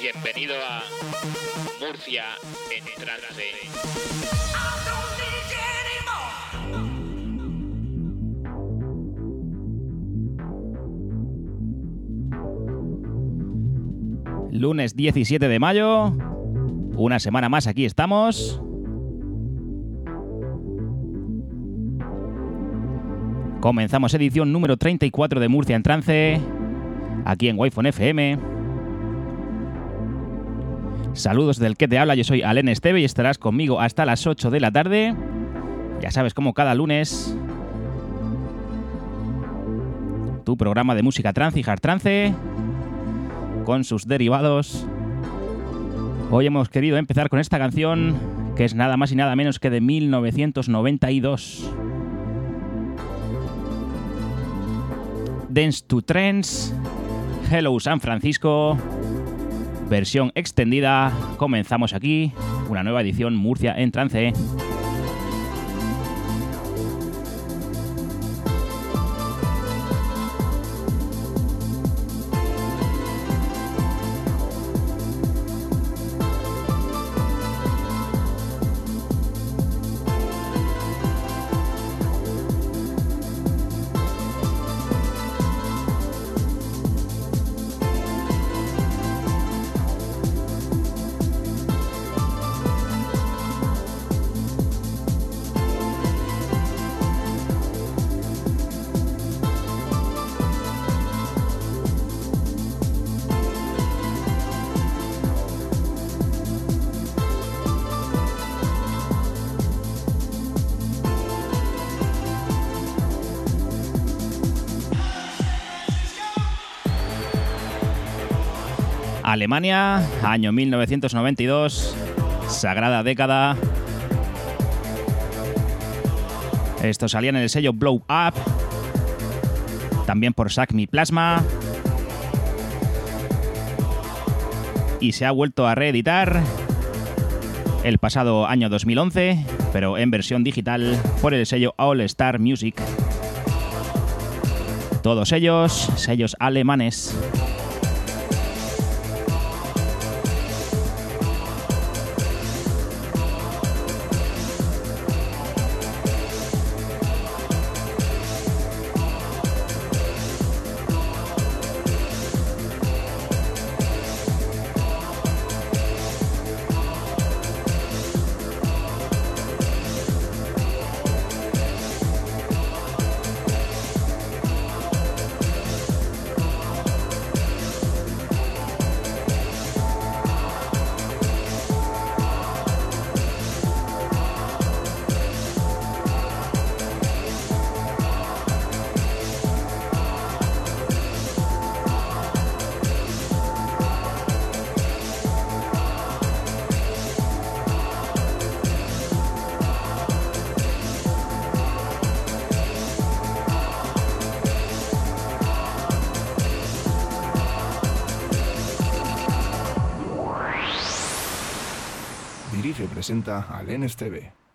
Bienvenido a Murcia en trance. Lunes 17 de mayo. Una semana más aquí estamos. Comenzamos edición número 34 de Murcia en trance. Aquí en Wi-Fi FM. Saludos del que te habla, yo soy Alen Esteve y estarás conmigo hasta las 8 de la tarde. Ya sabes, como cada lunes, tu programa de música trance y hard trance con sus derivados. Hoy hemos querido empezar con esta canción que es nada más y nada menos que de 1992. Dance to Trends, Hello San Francisco, versión extendida. Comenzamos aquí, una nueva edición Murcia en trance. Alemania, año 1992, sagrada década. Esto salía en el sello Blow Up, también por Sacmi Plasma. Y se ha vuelto a reeditar el pasado año 2011, pero en versión digital por el sello All Star Music. Todos ellos, sellos alemanes. Presenta al NSTV.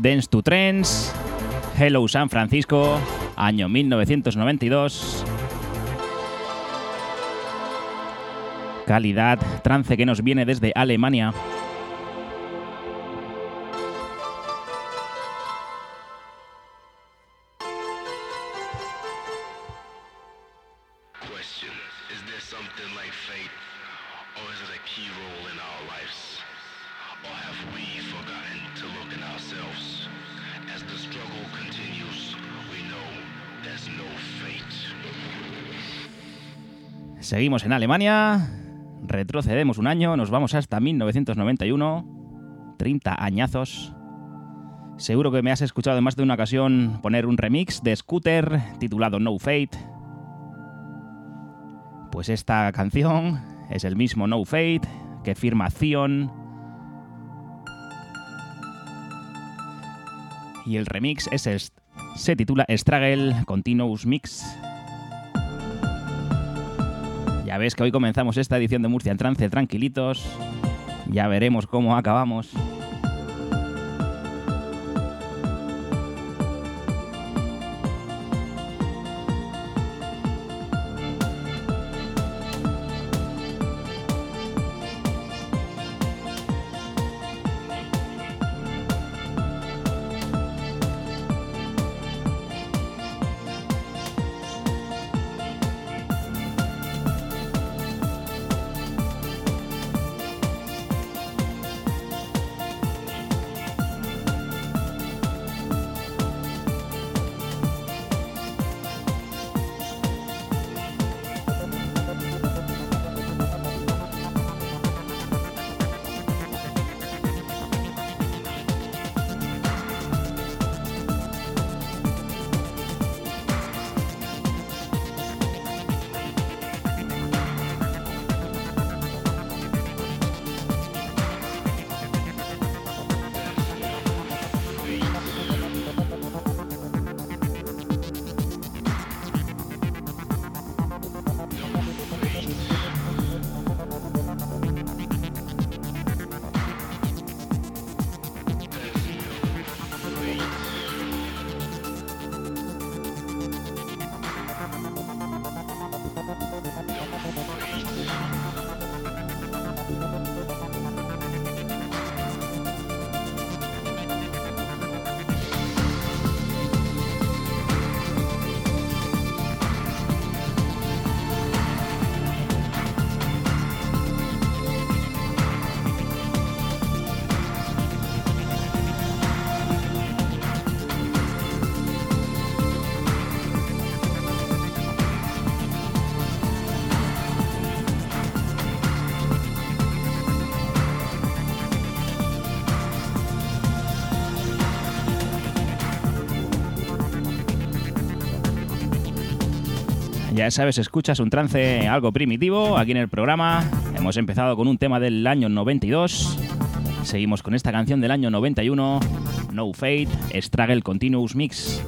Dance to Trends, Hello San Francisco, año 1992. Calidad, trance que nos viene desde Alemania. Seguimos en Alemania, retrocedemos un año, nos vamos hasta 1991, 30 añazos. Seguro que me has escuchado en más de una ocasión poner un remix de Scooter titulado No Fate. Pues esta canción es el mismo No Fate que firma Zion. Y el remix es se titula Struggle Continuous Mix. Ya ves que hoy comenzamos esta edición de Murcia en trance tranquilitos. Ya veremos cómo acabamos. Ya sabes, escuchas un trance algo primitivo aquí en el programa. Hemos empezado con un tema del año 92. Seguimos con esta canción del año 91, No Fate, Struggle Continuous Mix.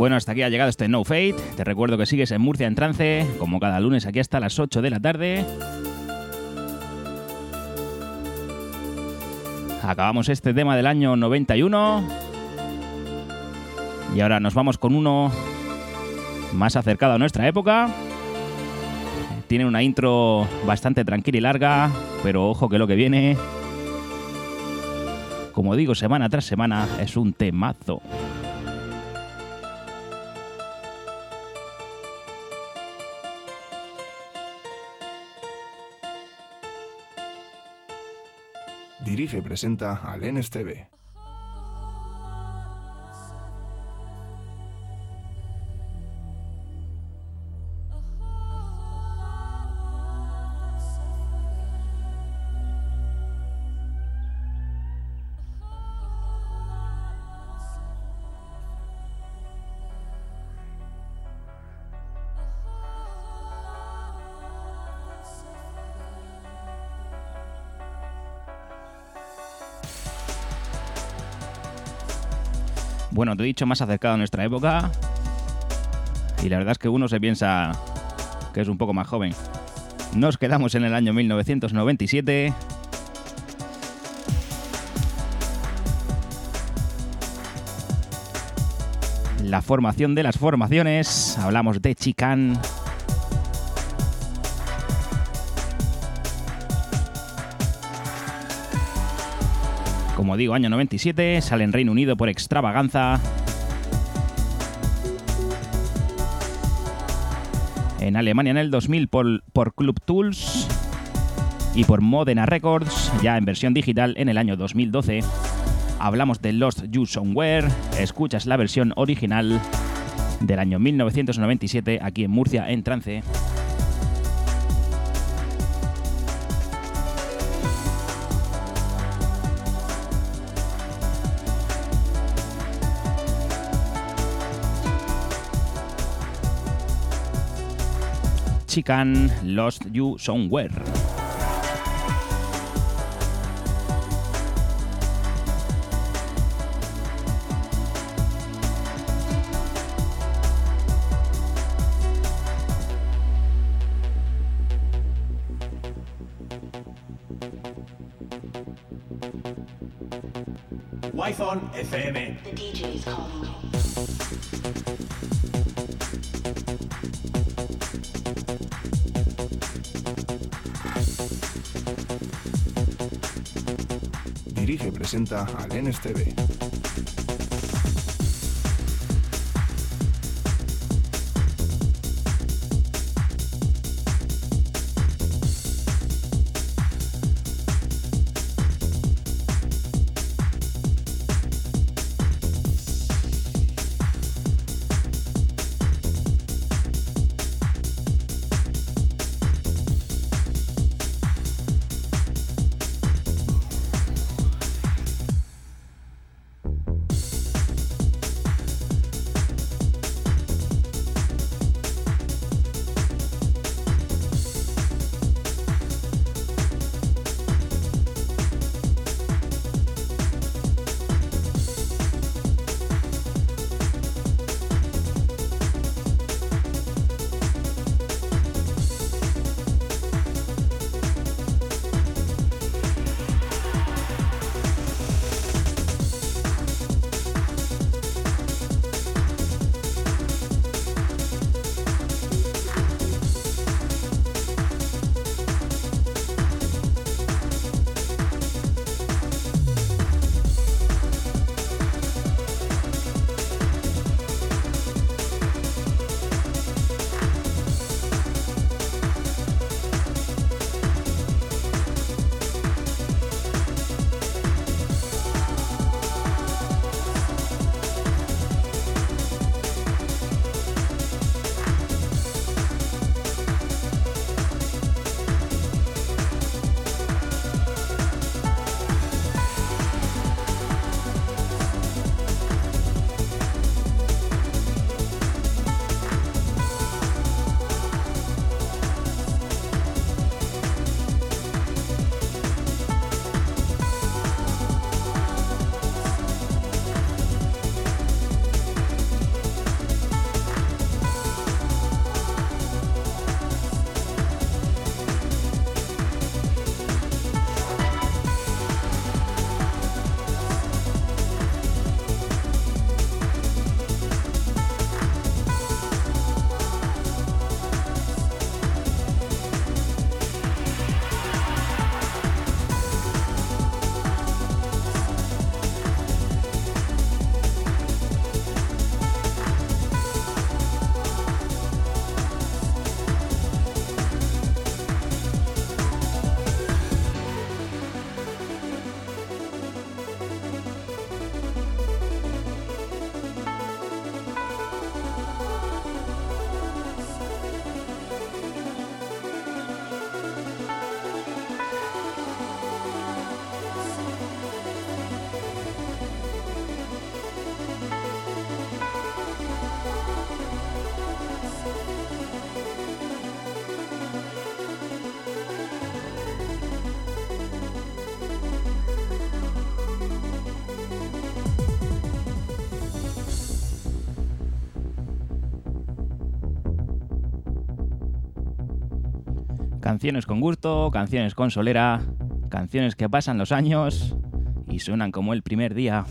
Bueno, hasta aquí ha llegado este No Fate. Te recuerdo que sigues en Murcia en trance, como cada lunes aquí hasta las 8 de la tarde. Acabamos este tema del año 91. Y ahora nos vamos con uno más acercado a nuestra época. Tiene una intro bastante tranquila y larga, pero ojo que lo que viene, como digo, semana tras semana, es un temazo. Y presenta al NSTV. Bueno, te he dicho más acercado a nuestra época. Y la verdad es que uno se piensa que es un poco más joven. Nos quedamos en el año 1997. La formación de las formaciones. Hablamos de Chican. Como digo, año 97, sale en Reino Unido por extravaganza. En Alemania en el 2000 por, por Club Tools y por Modena Records, ya en versión digital en el año 2012. Hablamos de Lost You Somewhere, escuchas la versión original del año 1997 aquí en Murcia en trance. Chican Lost You Somewhere. Wi-Fi FM. Presenta al Canciones con gusto, canciones con solera, canciones que pasan los años y suenan como el primer día.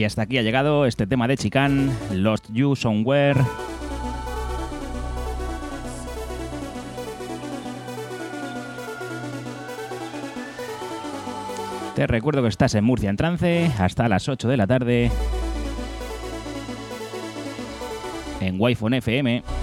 Y hasta aquí ha llegado este tema de Chican, Lost You Somewhere. Te recuerdo que estás en Murcia en trance hasta las 8 de la tarde en Wi-Fi FM.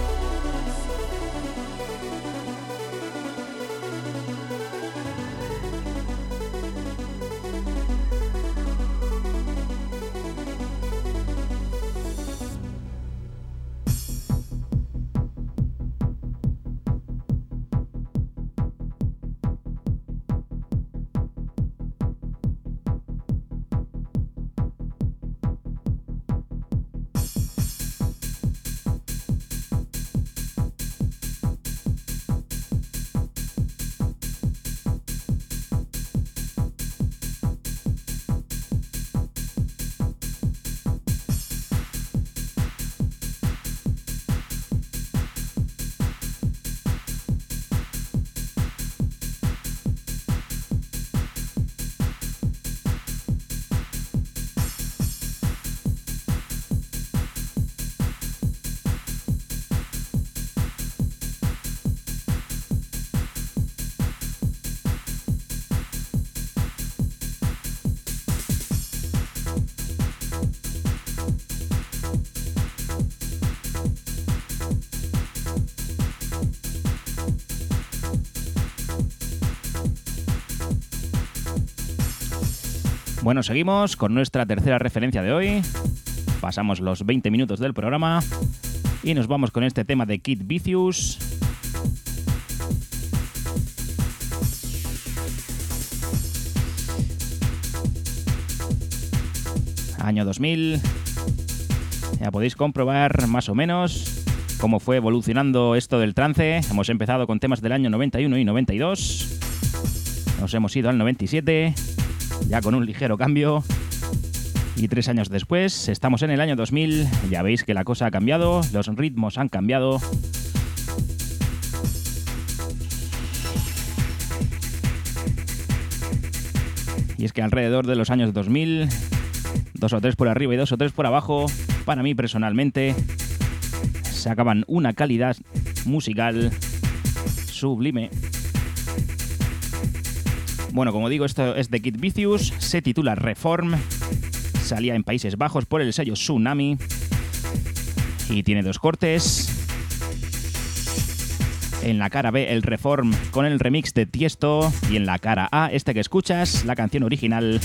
Bueno, seguimos con nuestra tercera referencia de hoy. Pasamos los 20 minutos del programa y nos vamos con este tema de Kid Vicious. Año 2000. Ya podéis comprobar más o menos cómo fue evolucionando esto del trance. Hemos empezado con temas del año 91 y 92. Nos hemos ido al 97 ya con un ligero cambio. Y tres años después, estamos en el año 2000, ya veis que la cosa ha cambiado, los ritmos han cambiado. Y es que alrededor de los años 2000, dos o tres por arriba y dos o tres por abajo, para mí personalmente, sacaban una calidad musical sublime. Bueno, como digo, esto es de Kid Vicious, se titula Reform, salía en Países Bajos por el sello Tsunami y tiene dos cortes. En la cara B, el Reform con el remix de Tiesto. Y en la cara A, este que escuchas, la canción original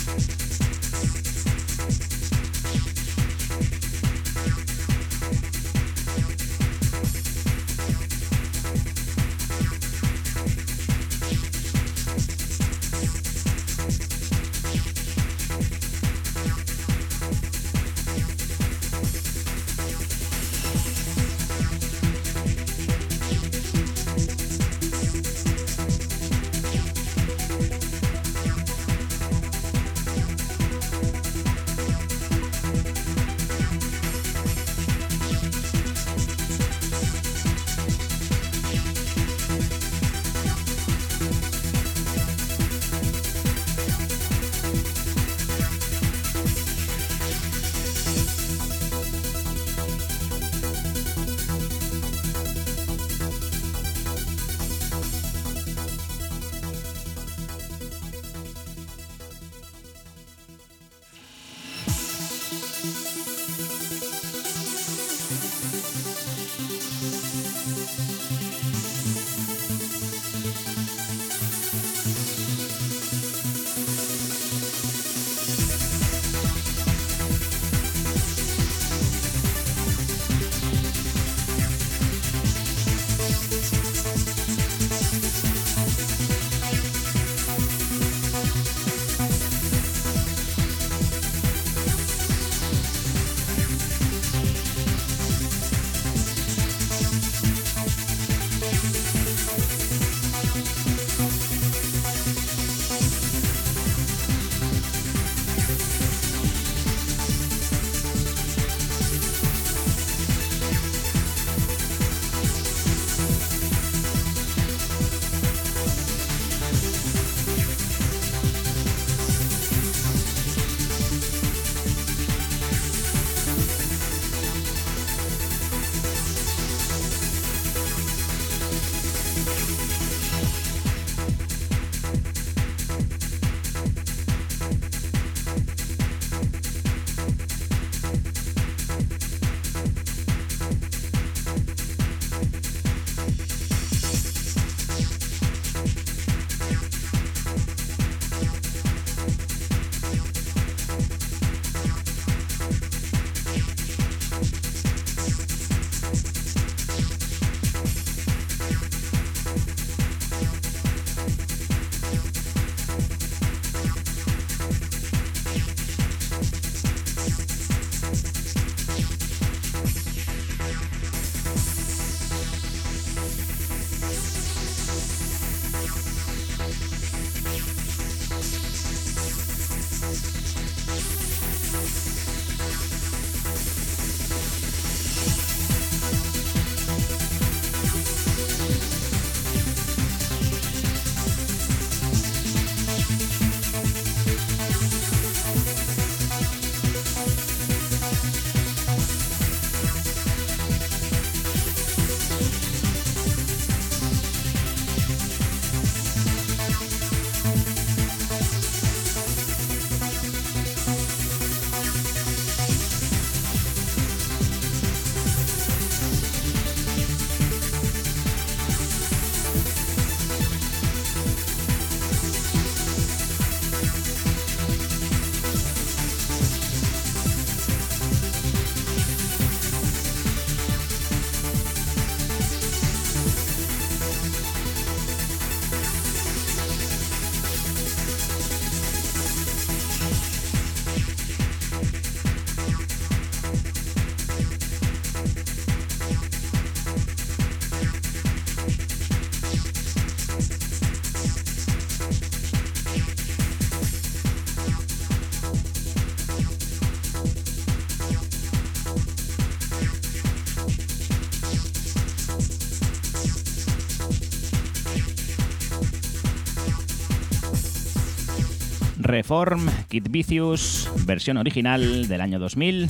Reform, Kid Vicious, versión original del año 2000.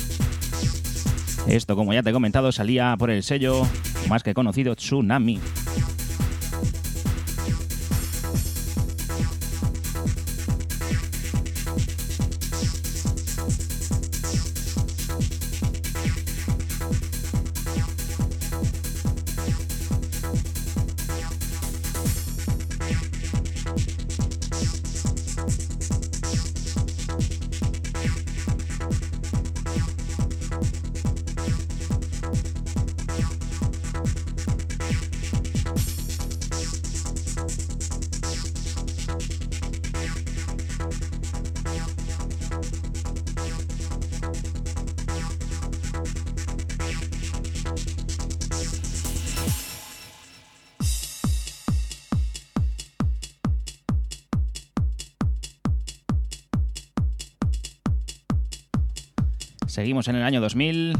Esto, como ya te he comentado, salía por el sello más que conocido Tsunami. En el año 2000.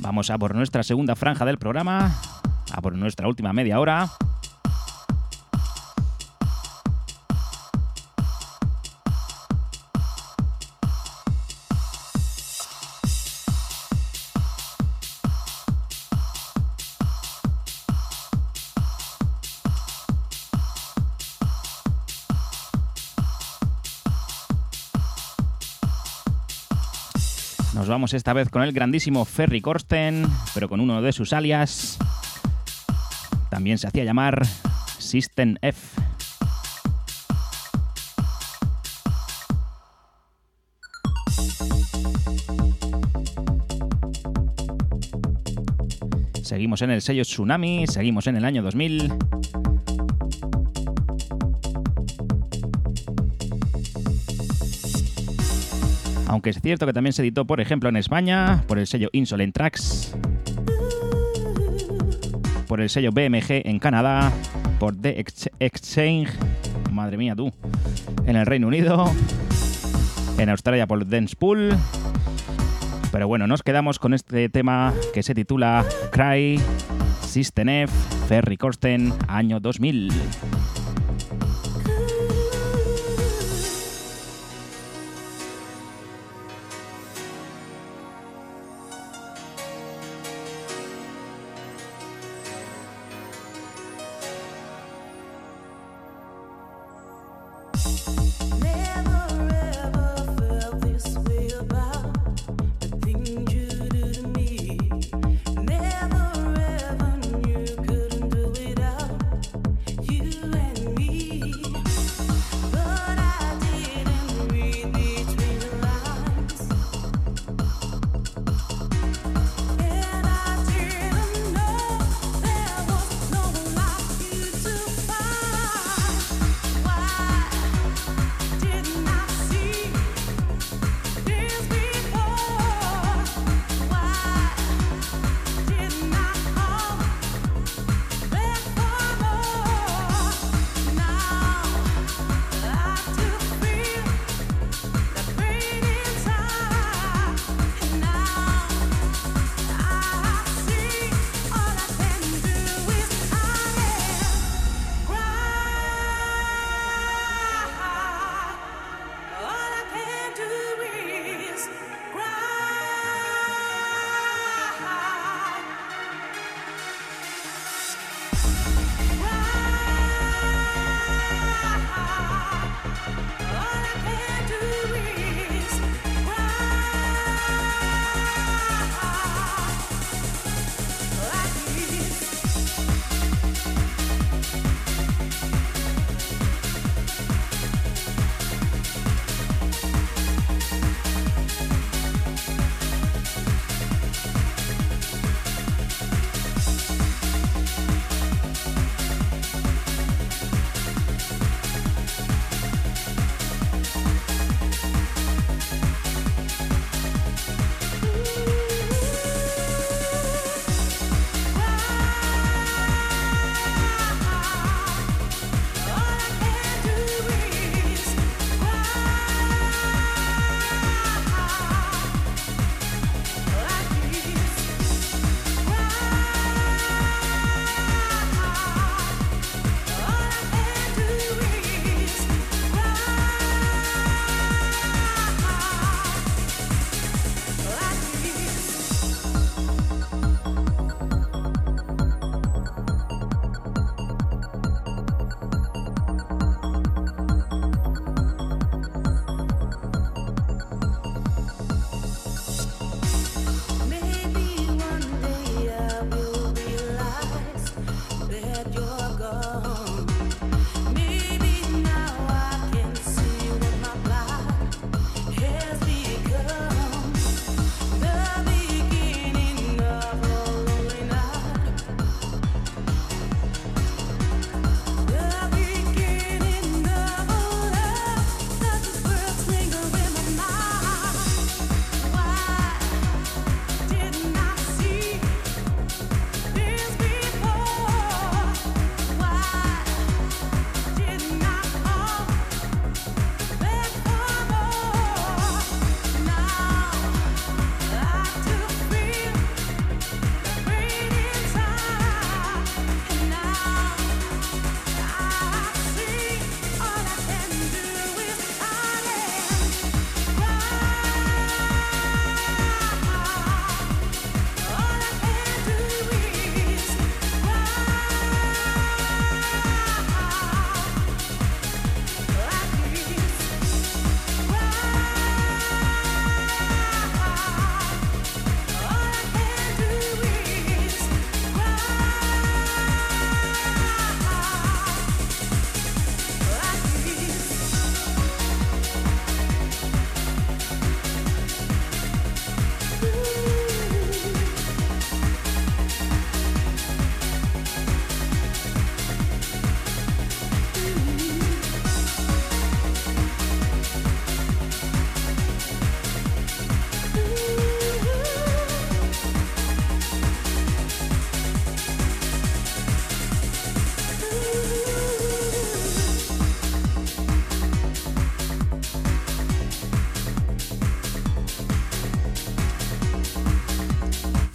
Vamos a por nuestra segunda franja del programa, a por nuestra última media hora. Vamos esta vez con el grandísimo Ferry Corsten, pero con uno de sus alias. También se hacía llamar System F. Seguimos en el sello Tsunami, seguimos en el año 2000. Aunque es cierto que también se editó, por ejemplo, en España, por el sello Insolent Tracks, por el sello BMG en Canadá, por The Ex- Exchange, madre mía tú, en el Reino Unido, en Australia por Dance Pool. Pero bueno, nos quedamos con este tema que se titula Cry, System F, Ferry Corsten, año 2000.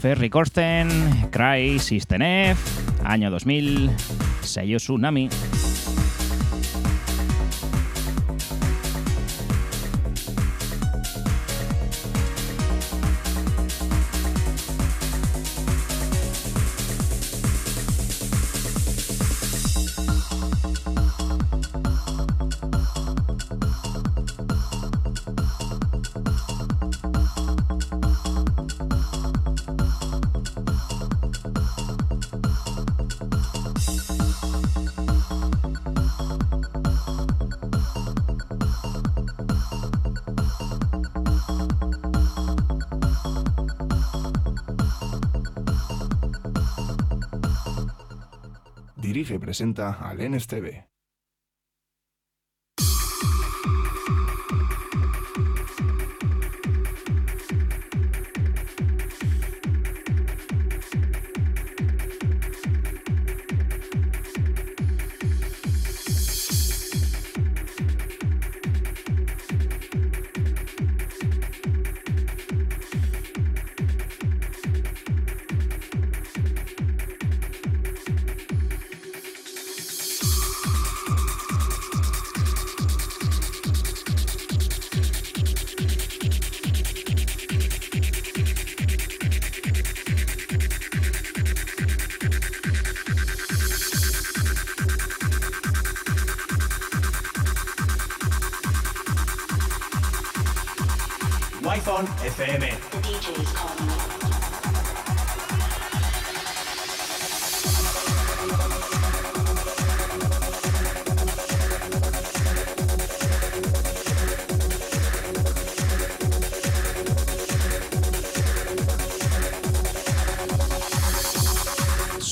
Ferry Corsten, Cry, System F, año 2000, sello Tsunami. Presenta al NSTV.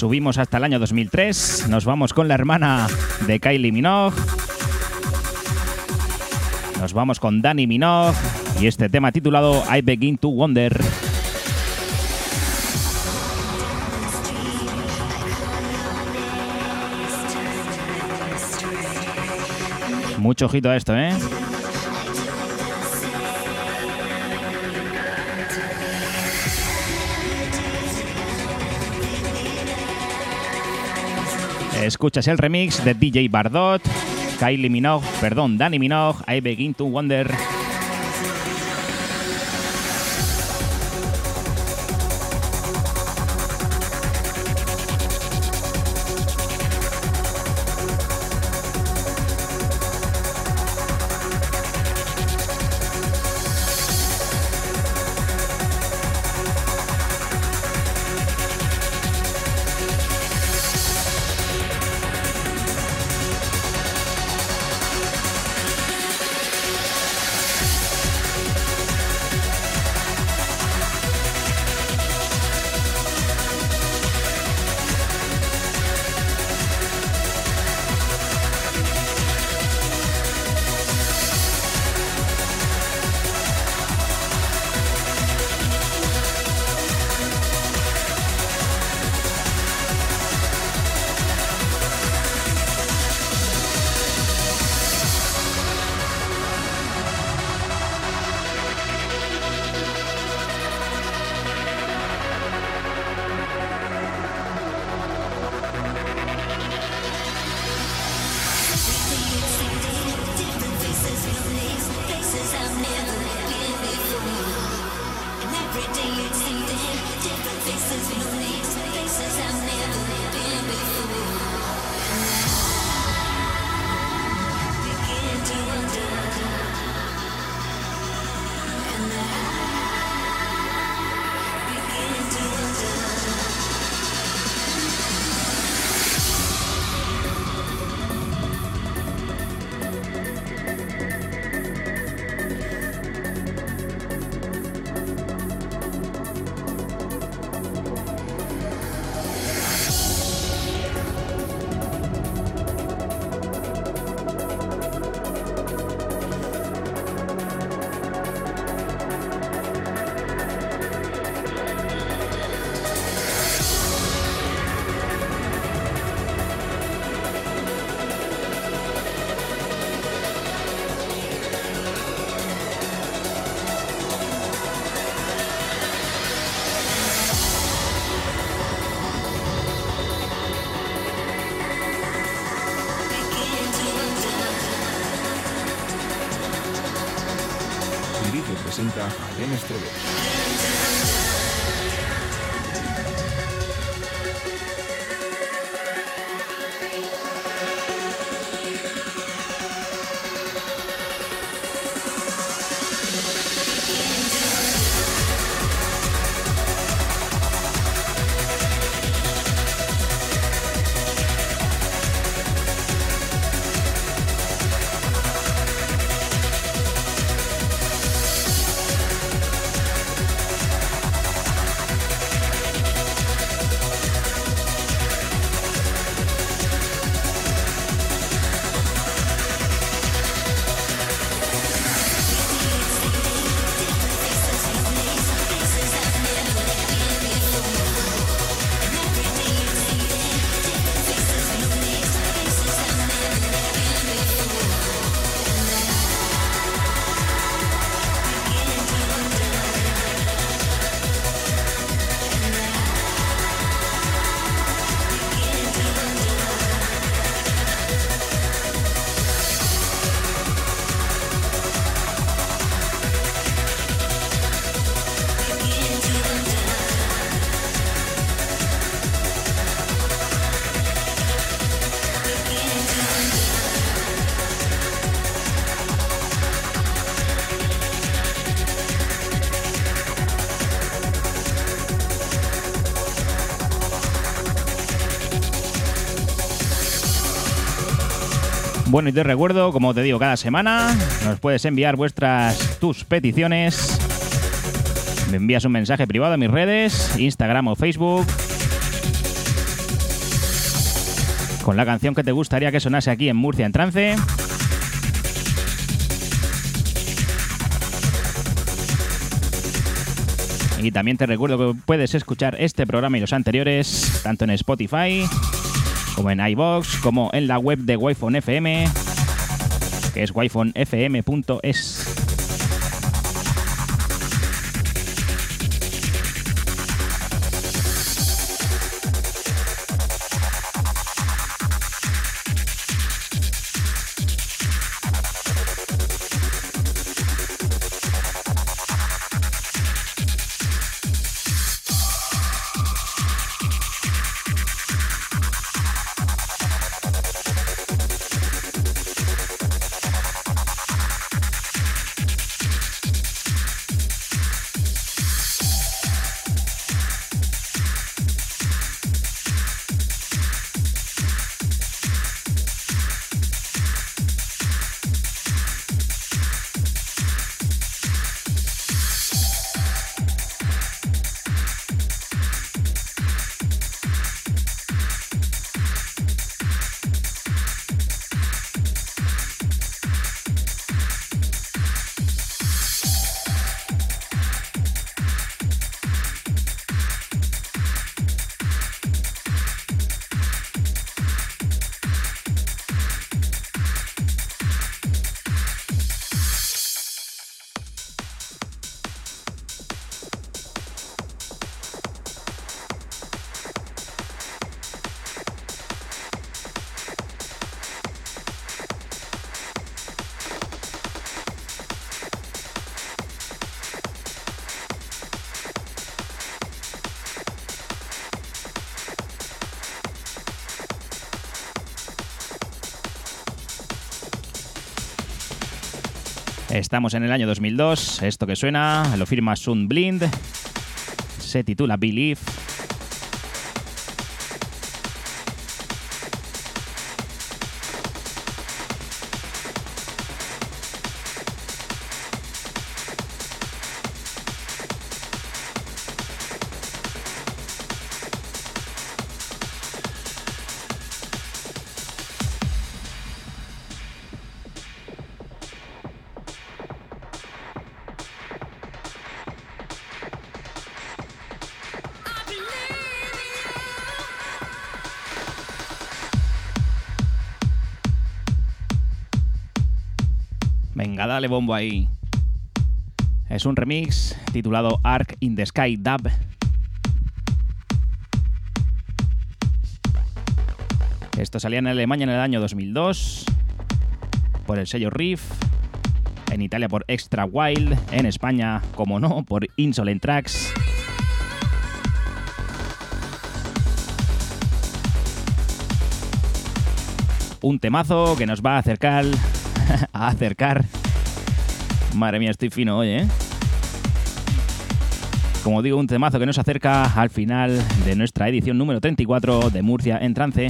Subimos hasta el año 2003, nos vamos con la hermana de Kylie Minogue. Nos vamos con Danny Minogue y este tema titulado I Begin to Wonder. Mucho ojito a esto, ¿eh? Escuchas el remix de DJ Bardot, Kylie Minogue, perdón, Danny Minogue, I Begin to Wonder. A Bueno, y te recuerdo, como te digo cada semana, nos puedes enviar vuestras tus peticiones. Me envías un mensaje privado a mis redes, Instagram o Facebook. Con la canción que te gustaría que sonase aquí en Murcia en trance. Y también te recuerdo que puedes escuchar este programa y los anteriores tanto en Spotify como en iBox, como en la web de Wi-Fi FM, que es wifonfm.es. Estamos en el año 2002. Esto que suena lo firma Sun Blind. Se titula Believe. dale bombo ahí. Es un remix titulado Arc in the Sky Dub. Esto salía en Alemania en el año 2002 por el sello Riff, en Italia por Extra Wild, en España, como no, por Insolent Tracks. Un temazo que nos va a acercar a acercar Madre mía, estoy fino hoy, ¿eh? Como digo, un temazo que nos acerca al final de nuestra edición número 34 de Murcia en Trance.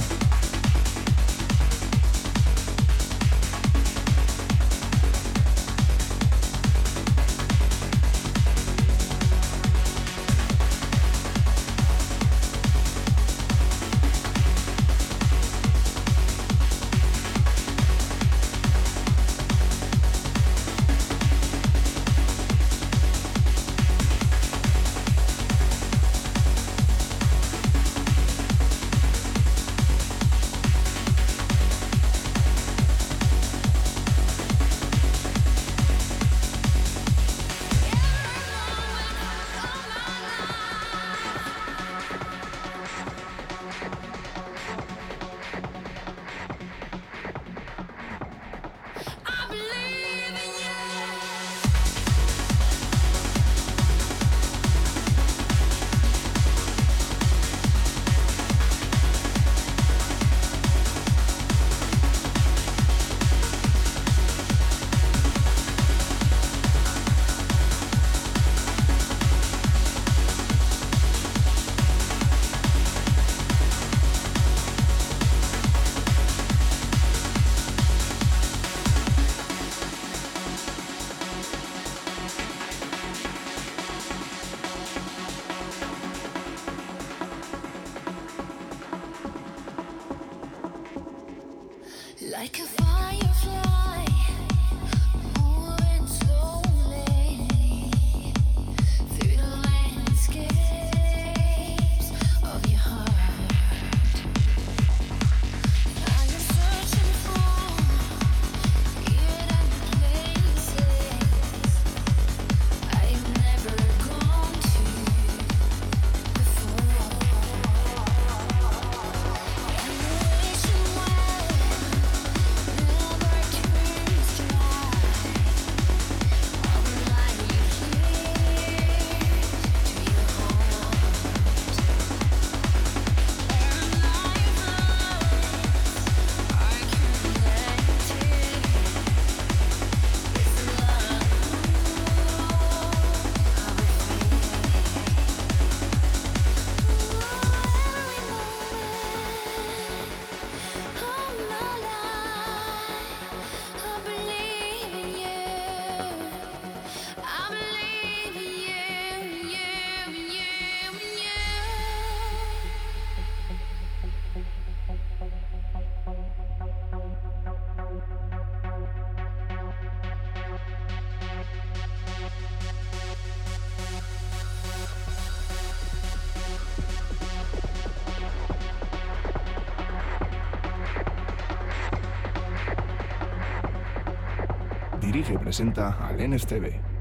dirige y presenta al NSTV.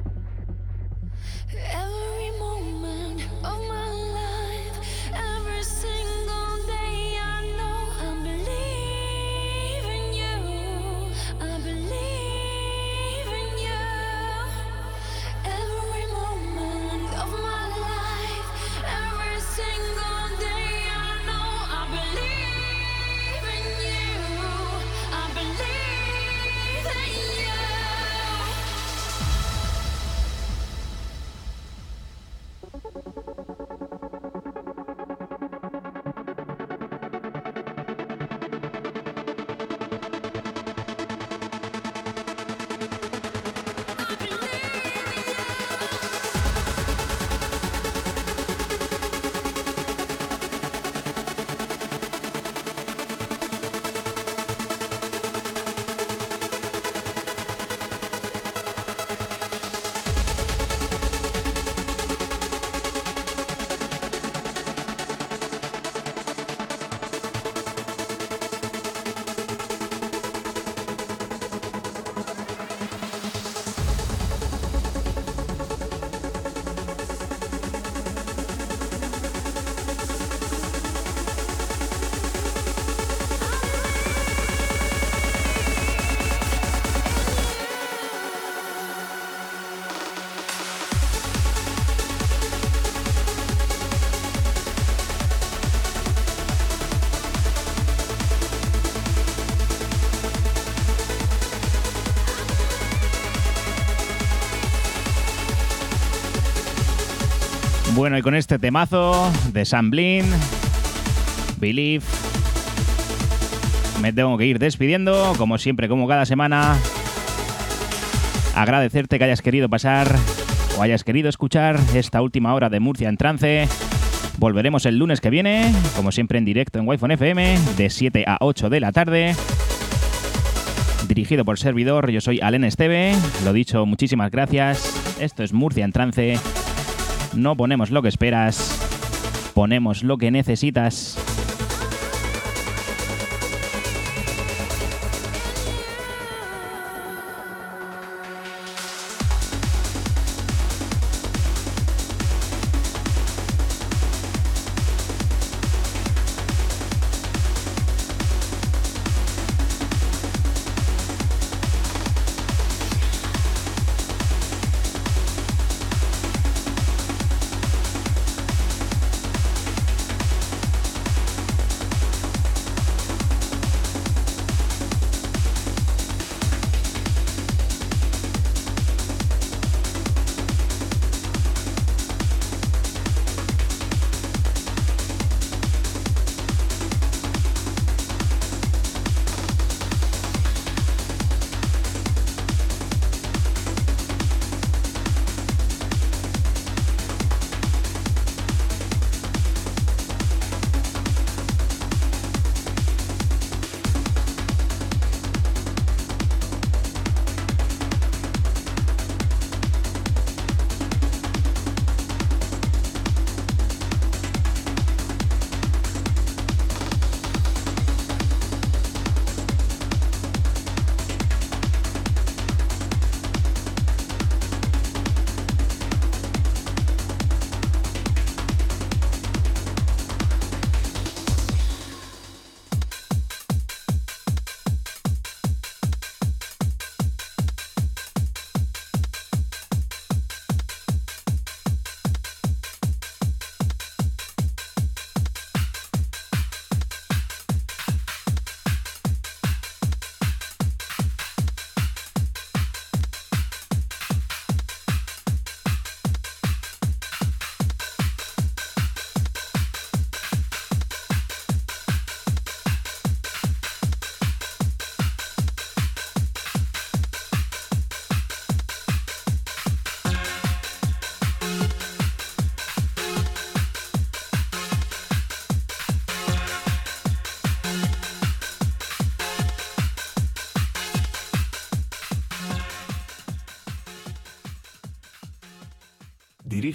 Bueno, y con este temazo de Sam Blin, Believe, me tengo que ir despidiendo, como siempre, como cada semana. Agradecerte que hayas querido pasar o hayas querido escuchar esta última hora de Murcia en trance. Volveremos el lunes que viene, como siempre en directo en Wi-Fi FM, de 7 a 8 de la tarde. Dirigido por servidor, yo soy Alen Esteve. Lo dicho, muchísimas gracias. Esto es Murcia en trance. No ponemos lo que esperas, ponemos lo que necesitas.